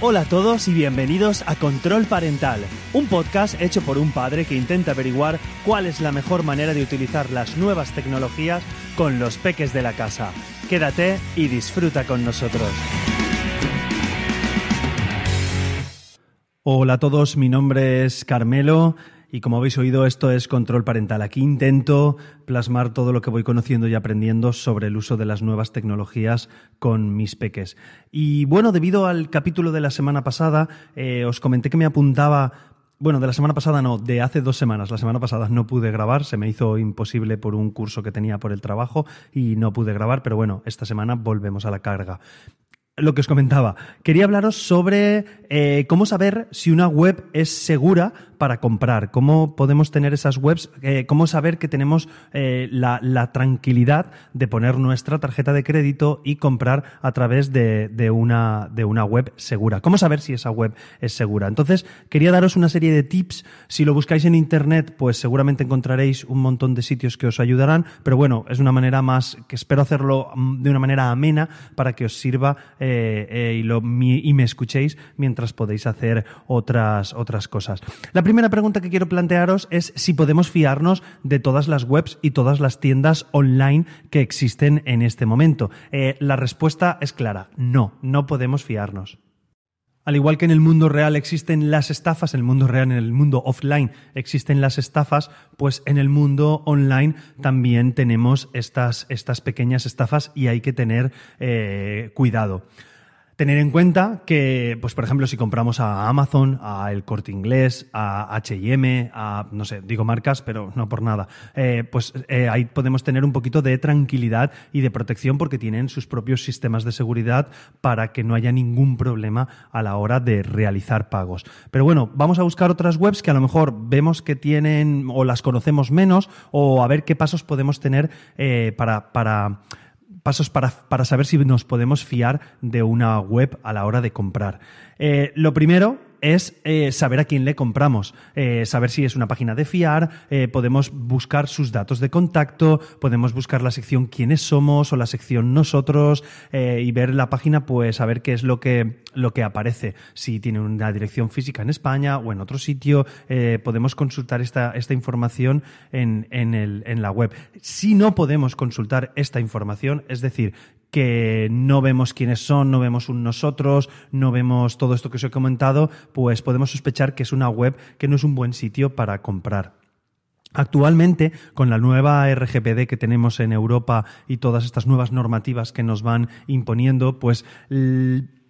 Hola a todos y bienvenidos a Control Parental, un podcast hecho por un padre que intenta averiguar cuál es la mejor manera de utilizar las nuevas tecnologías con los peques de la casa. Quédate y disfruta con nosotros. Hola a todos, mi nombre es Carmelo y como habéis oído, esto es control parental. Aquí intento plasmar todo lo que voy conociendo y aprendiendo sobre el uso de las nuevas tecnologías con mis peques. Y bueno, debido al capítulo de la semana pasada, eh, os comenté que me apuntaba bueno, de la semana pasada no, de hace dos semanas. La semana pasada no pude grabar, se me hizo imposible por un curso que tenía por el trabajo y no pude grabar, pero bueno, esta semana volvemos a la carga lo que os comentaba. Quería hablaros sobre eh, cómo saber si una web es segura para comprar, cómo podemos tener esas webs, eh, cómo saber que tenemos eh, la, tranquilidad de poner nuestra tarjeta de crédito y comprar a través de, una, web segura. ¿Cómo saber si esa web es segura? Entonces, quería daros una serie de tips. Si lo buscáis en Internet, pues seguramente encontraréis un montón de sitios que os ayudarán, pero bueno, es una manera más que espero hacerlo mm, de una manera amena para que os sirva y, lo, y, me escuchéis mientras podéis hacer otras, otras cosas. La primera pregunta que quiero plantearos es si podemos fiarnos de todas las webs y todas las tiendas online que existen en este momento. Eh, la respuesta es clara, no, no podemos fiarnos. Al igual que en el mundo real existen las estafas, en el mundo real, en el mundo offline existen las estafas, pues en el mundo online también tenemos estas, estas pequeñas estafas y hay que tener cuidado. Tener en cuenta que, pues por ejemplo, si compramos a Amazon, a El Corte Inglés, a H&M, a, no sé, digo marcas, pero no por nada, eh, pues eh, ahí podemos tener un poquito de tranquilidad y de protección porque tienen sus propios sistemas de seguridad para que no haya ningún problema a la hora de realizar pagos. Pero bueno, vamos a buscar otras webs que a lo mejor vemos que tienen o las conocemos menos o a ver qué pasos podemos tener eh, para, para pasos para, para, saber si nos podemos fiar de una web a la hora de comprar. Eh, lo primero es eh, saber a quién le compramos, eh, saber si es una página de fiar, eh, podemos buscar sus datos de contacto, podemos buscar la sección quiénes somos o la sección nosotros y ver la página, pues saber qué es lo que, lo que aparece, si tiene una dirección física en España o en otro sitio, podemos consultar esta, esta información en, en, el, en la web. Si no podemos consultar esta información, es decir, que no vemos quiénes son, no vemos un nosotros, no vemos todo esto que os he comentado, pues podemos sospechar que es una web que no es un buen sitio para comprar. Actualmente, con la nueva RGPD que tenemos en Europa y todas estas nuevas normativas que nos van imponiendo, pues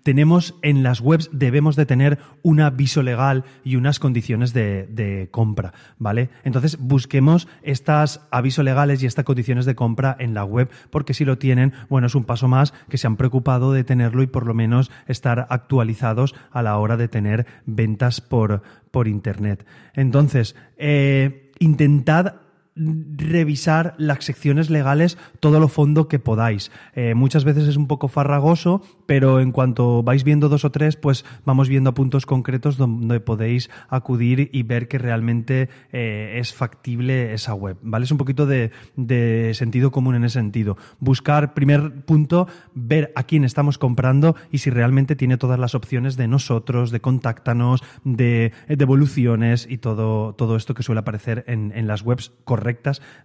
tenemos en las webs, debemos de tener un aviso legal y unas condiciones de, compra, ¿vale? Entonces busquemos estas avisos legales y estas condiciones de compra en la web, porque si lo tienen, bueno, es un paso más que se han preocupado de tenerlo y por lo menos estar actualizados a la hora de tener ventas por, por Internet. Entonces, eh, intentad revisar las secciones legales todo lo fondo que podáis. Eh, muchas veces es un poco farragoso, pero en cuanto vais viendo dos o tres, pues vamos viendo puntos concretos donde podéis acudir y ver que realmente eh, es factible esa web. ¿Vale? Es un poquito de, sentido común en ese sentido. Buscar, primer punto, ver a quién estamos comprando y si realmente tiene todas las opciones de nosotros, de contáctanos, de devoluciones y todo, todo esto que suele aparecer en, en las webs correctas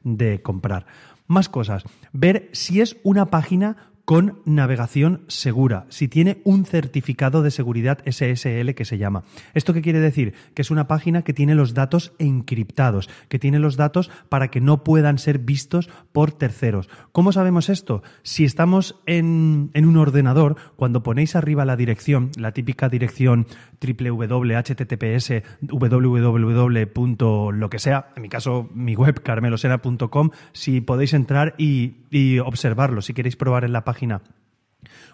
de comprar. Más cosas. Ver si es una página con navegación segura, si tiene un certificado de seguridad SSL que se llama. ¿Esto qué quiere decir? Que es una página que tiene los datos encriptados, que tiene los datos para que no puedan ser vistos por terceros. ¿Cómo sabemos esto? Si estamos en, un ordenador, cuando ponéis arriba la dirección, la típica dirección www.https www. lo que sea, en mi caso mi web carmelosena.com, si podéis entrar y, y observarlo, si queréis probar en la página página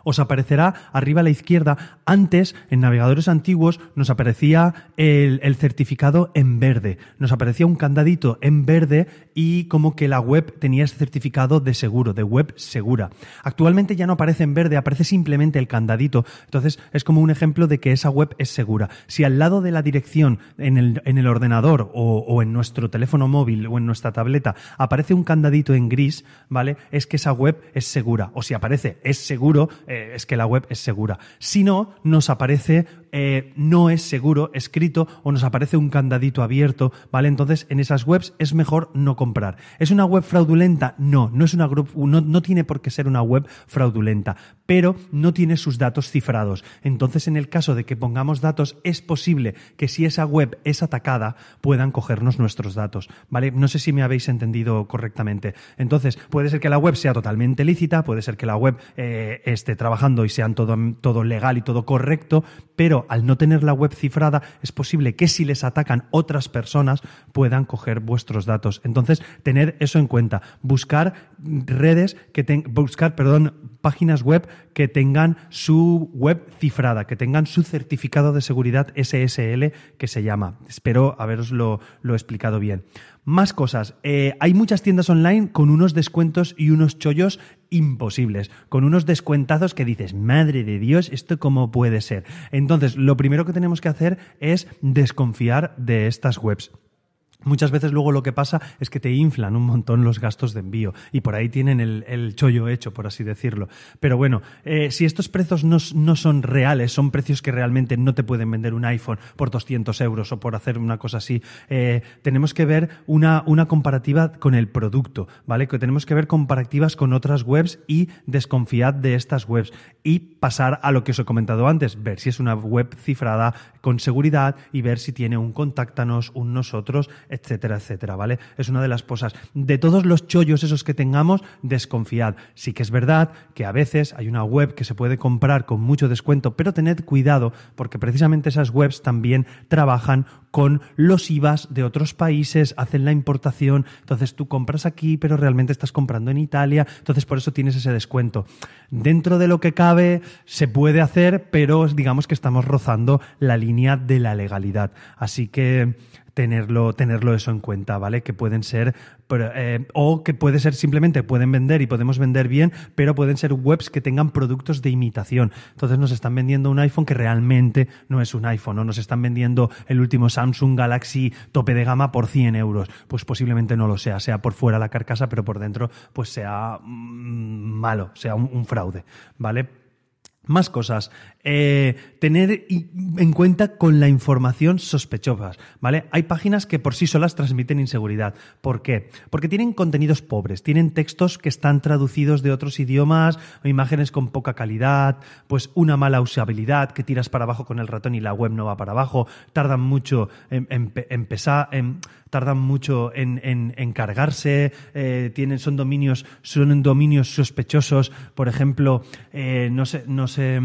os aparecerá arriba a la izquierda. Antes, en navegadores antiguos, nos aparecía el, certificado en verde. Nos aparecía un candadito en verde y como que la web tenía ese certificado de seguro, de web segura. Actualmente ya no aparece en verde, aparece simplemente el candadito. Entonces es como un ejemplo de que esa web es segura. Si al lado de la dirección en el, en el ordenador o, o en nuestro teléfono móvil o en nuestra tableta aparece un candadito en gris, ¿vale? Es que esa web es segura. O si aparece es seguro, eh, es que la web es segura. Si no, nos aparece eh, no es seguro escrito o nos aparece un candadito abierto, ¿vale? Entonces en esas webs es mejor no comprar. ¿Es una web fraudulenta? No, no es una no, no tiene por qué ser una web fraudulenta, pero no tiene sus datos cifrados. Entonces en el caso de que pongamos datos es posible que si esa web es atacada puedan cogernos nuestros datos, ¿vale? No sé si me habéis entendido correctamente. Entonces puede ser que la web sea totalmente lícita, puede ser que la web eh, esté trabajando y sea todo, todo legal y todo correcto, pero al no tener la web cifrada es posible que si les atacan otras personas puedan coger vuestros datos. Entonces, tener eso en cuenta. Buscar redes que tengan, buscar, perdón, páginas web que tengan su web cifrada, que tengan su certificado de seguridad SSL que se llama. Espero haberoslo lo explicado bien. Más cosas. Eh, hay muchas tiendas online con unos descuentos y unos chollos imposibles, con unos descuentazos que dices, madre de Dios, ¿esto cómo puede ser? Entonces, lo primero que tenemos que hacer es desconfiar de estas webs. Muchas veces luego lo que pasa es que te inflan un montón los gastos de envío y por ahí tienen el, chollo hecho, por así decirlo. Pero bueno, eh, si estos precios no, son reales, son precios que realmente no te pueden vender un iPhone por 200 euros o por hacer una cosa así, eh, tenemos que ver una, una comparativa con el producto, ¿vale? Que tenemos que ver comparativas con otras webs y desconfiad de estas webs y pasar a lo que os he comentado antes, ver si es una web cifrada con seguridad y ver si tiene un contáctanos, un nosotros, etcétera, etcétera, ¿vale? Es una de las cosas. De todos los chollos esos que tengamos, desconfiad. Sí que es verdad que a veces hay una web que se puede comprar con mucho descuento, pero tened cuidado porque precisamente esas webs también trabajan con los IVAs de otros países, hacen la importación, entonces tú compras aquí, pero realmente estás comprando en Italia, entonces por eso tienes ese descuento. Dentro de lo que cabe se puede hacer, pero digamos que estamos rozando la línea de la legalidad. Así que tenerlo, tenerlo eso en cuenta, ¿vale? Que pueden ser, eh, o que puede ser simplemente, pueden vender y podemos vender bien, pero pueden ser webs que tengan productos de imitación. Entonces nos están vendiendo un iPhone que realmente no es un iPhone, o nos están vendiendo el último Samsung Galaxy tope de gama por 100 euros. Pues posiblemente no lo sea, sea por fuera la carcasa, pero por dentro pues sea mm, malo, sea un fraude, ¿vale? Más cosas. Eh, tener en cuenta con la información sospechosas, ¿vale? Hay páginas que por sí solas transmiten inseguridad. ¿Por qué? Porque tienen contenidos pobres, tienen textos que están traducidos de otros idiomas, imágenes con poca calidad, pues una mala usabilidad, que tiras para abajo con el ratón y la web no va para abajo, tardan mucho en, empezar, tardan mucho en, cargarse, eh, tienen, son dominios, son dominios sospechosos, por ejemplo, eh, no sé, no sé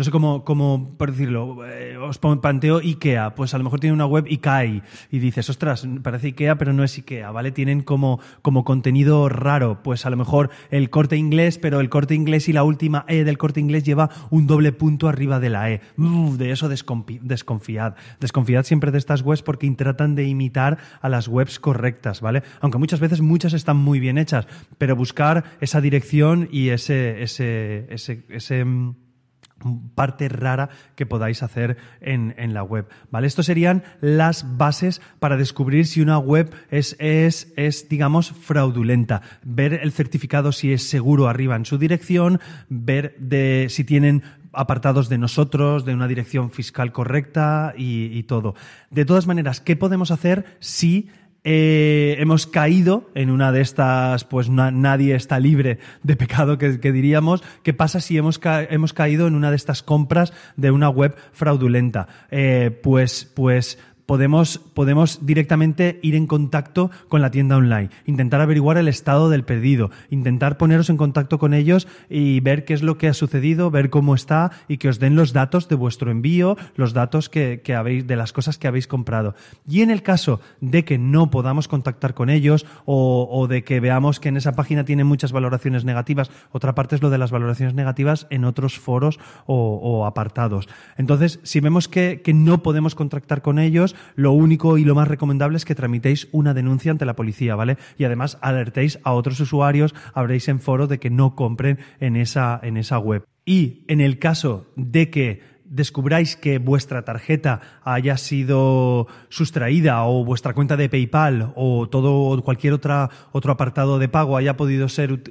no sé cómo, cómo por decirlo, eh, os planteo IKEA, pues a lo mejor tiene una web IKEA y dices, ostras, parece IKEA, pero no es IKEA, ¿vale? Tienen como, como contenido raro, pues a lo mejor el corte inglés, pero el corte inglés y la última E del corte inglés lleva un doble punto arriba de la E. de eso desconfiad. Desconfiad siempre de estas webs porque tratan de imitar a las webs correctas, ¿vale? Aunque muchas veces muchas están muy bien hechas, pero buscar esa dirección y ese, ese, mm, parte rara que podáis hacer en, la web. ¿Vale? Estos serían las bases para descubrir si una web es, es, es, digamos, fraudulenta. Ver el certificado si es seguro arriba en su dirección, ver si tienen apartados de nosotros, de una dirección fiscal correcta y todo. De todas maneras, ¿qué podemos hacer si eh, hemos caído en una de estas, pues nadie está libre de pecado que, diríamos. ¿Qué pasa si hemos, hemos, caído en una de estas compras de una web fraudulenta? Eh, pues, pues podemos, podemos directamente ir en contacto con la tienda online, intentar averiguar el estado del pedido, intentar poneros en contacto con ellos y ver qué es lo que ha sucedido, ver cómo está y que os den los datos de vuestro envío, los datos que, habéis, de las cosas que habéis comprado. Y en el caso de que no podamos contactar con ellos o, de que veamos que en esa página tiene muchas valoraciones negativas, otra parte es lo de las valoraciones negativas en otros foros o, apartados. Entonces, si vemos que no podemos contactar con ellos, lo único y lo más recomendable es que tramitéis una denuncia ante la policía, ¿vale? Y además alertéis a otros usuarios, habréis en foro de que no compren en esa, en esa web. Y en el caso de que descubráis que vuestra tarjeta haya sido sustraída o vuestra cuenta de PayPal o todo cualquier otra, otro apartado de pago haya podido ser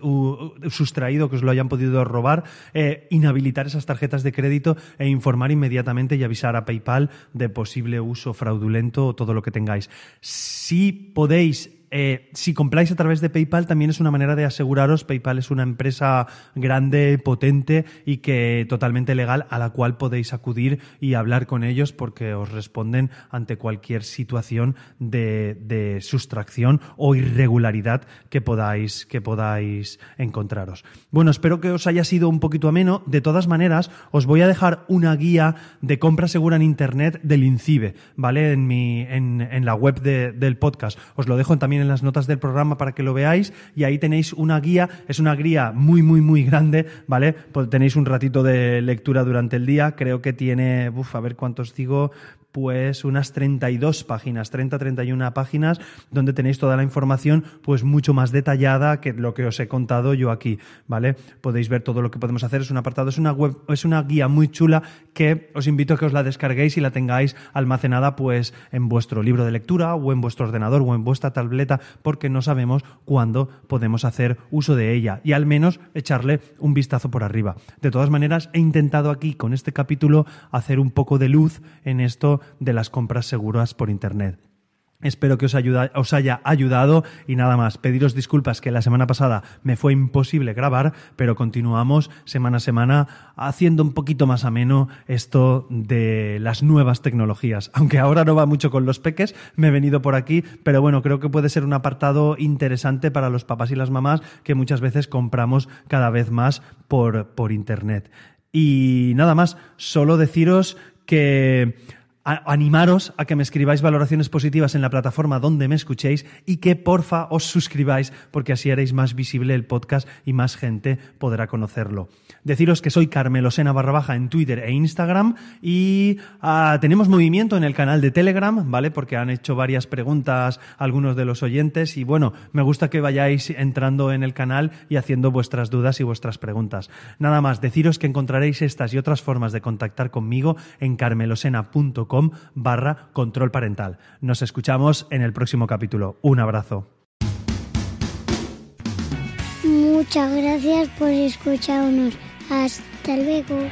sustraído, que os lo hayan podido robar, eh, inhabilitar esas tarjetas de crédito e informar inmediatamente y avisar a PayPal de posible uso fraudulento o todo lo que tengáis. Si podéis eh, si compráis a través de PayPal también es una manera de aseguraros, PayPal es una empresa grande, potente y que totalmente legal a la cual podéis acudir y hablar con ellos porque os responden ante cualquier situación de, sustracción o irregularidad que podáis, que podáis encontraros. Bueno, espero que os haya sido un poquito ameno. De todas maneras, os voy a dejar una guía de compra segura en Internet del INCIBE, ¿vale? En, mi, en, la web del podcast. Os lo dejo también en las notas del programa para que lo veáis y ahí tenéis una guía, es una guía muy, muy, muy grande, ¿vale? Pues tenéis un ratito de lectura durante el día, creo que tiene, uf, a ver cuántos digo, pues unas 32 páginas, 30-31 páginas, donde tenéis toda la información pues mucho más detallada que lo que os he contado yo aquí, ¿vale? Podéis ver todo lo que podemos hacer, es un apartado, es una web, es una guía muy chula que os invito a que os la descarguéis y la tengáis almacenada pues en vuestro libro de lectura o en vuestro ordenador o en vuestra tableta porque no sabemos cuándo podemos hacer uso de ella y al menos echarle un vistazo por arriba. De todas maneras, he intentado aquí con este capítulo hacer un poco de luz en esto de las compras seguras por Internet. Espero que os, os, haya ayudado y nada más. Pediros disculpas que la semana pasada me fue imposible grabar, pero continuamos semana a semana haciendo un poquito más ameno esto de las nuevas tecnologías. Aunque ahora no va mucho con los peques, me he venido por aquí, pero bueno, creo que puede ser un apartado interesante para los papás y las mamás que muchas veces compramos cada vez más por, por Internet. Y nada más, solo deciros que animaros a que me escribáis valoraciones positivas en la plataforma donde me escuchéis y que porfa os suscribáis porque así haréis más visible el podcast y más gente podrá conocerlo. Deciros que soy Carmelo Sena barra baja en Twitter e Instagram y ah, tenemos movimiento en el canal de Telegram, ¿vale? Porque han hecho varias preguntas algunos de los oyentes y bueno, me gusta que vayáis entrando en el canal y haciendo vuestras dudas y vuestras preguntas. Nada más, deciros que encontraréis estas y otras formas de contactar conmigo en carmelosena.com barra control parental. Nos escuchamos en el próximo capítulo. Un abrazo. Muchas gracias por escucharnos. Hasta luego.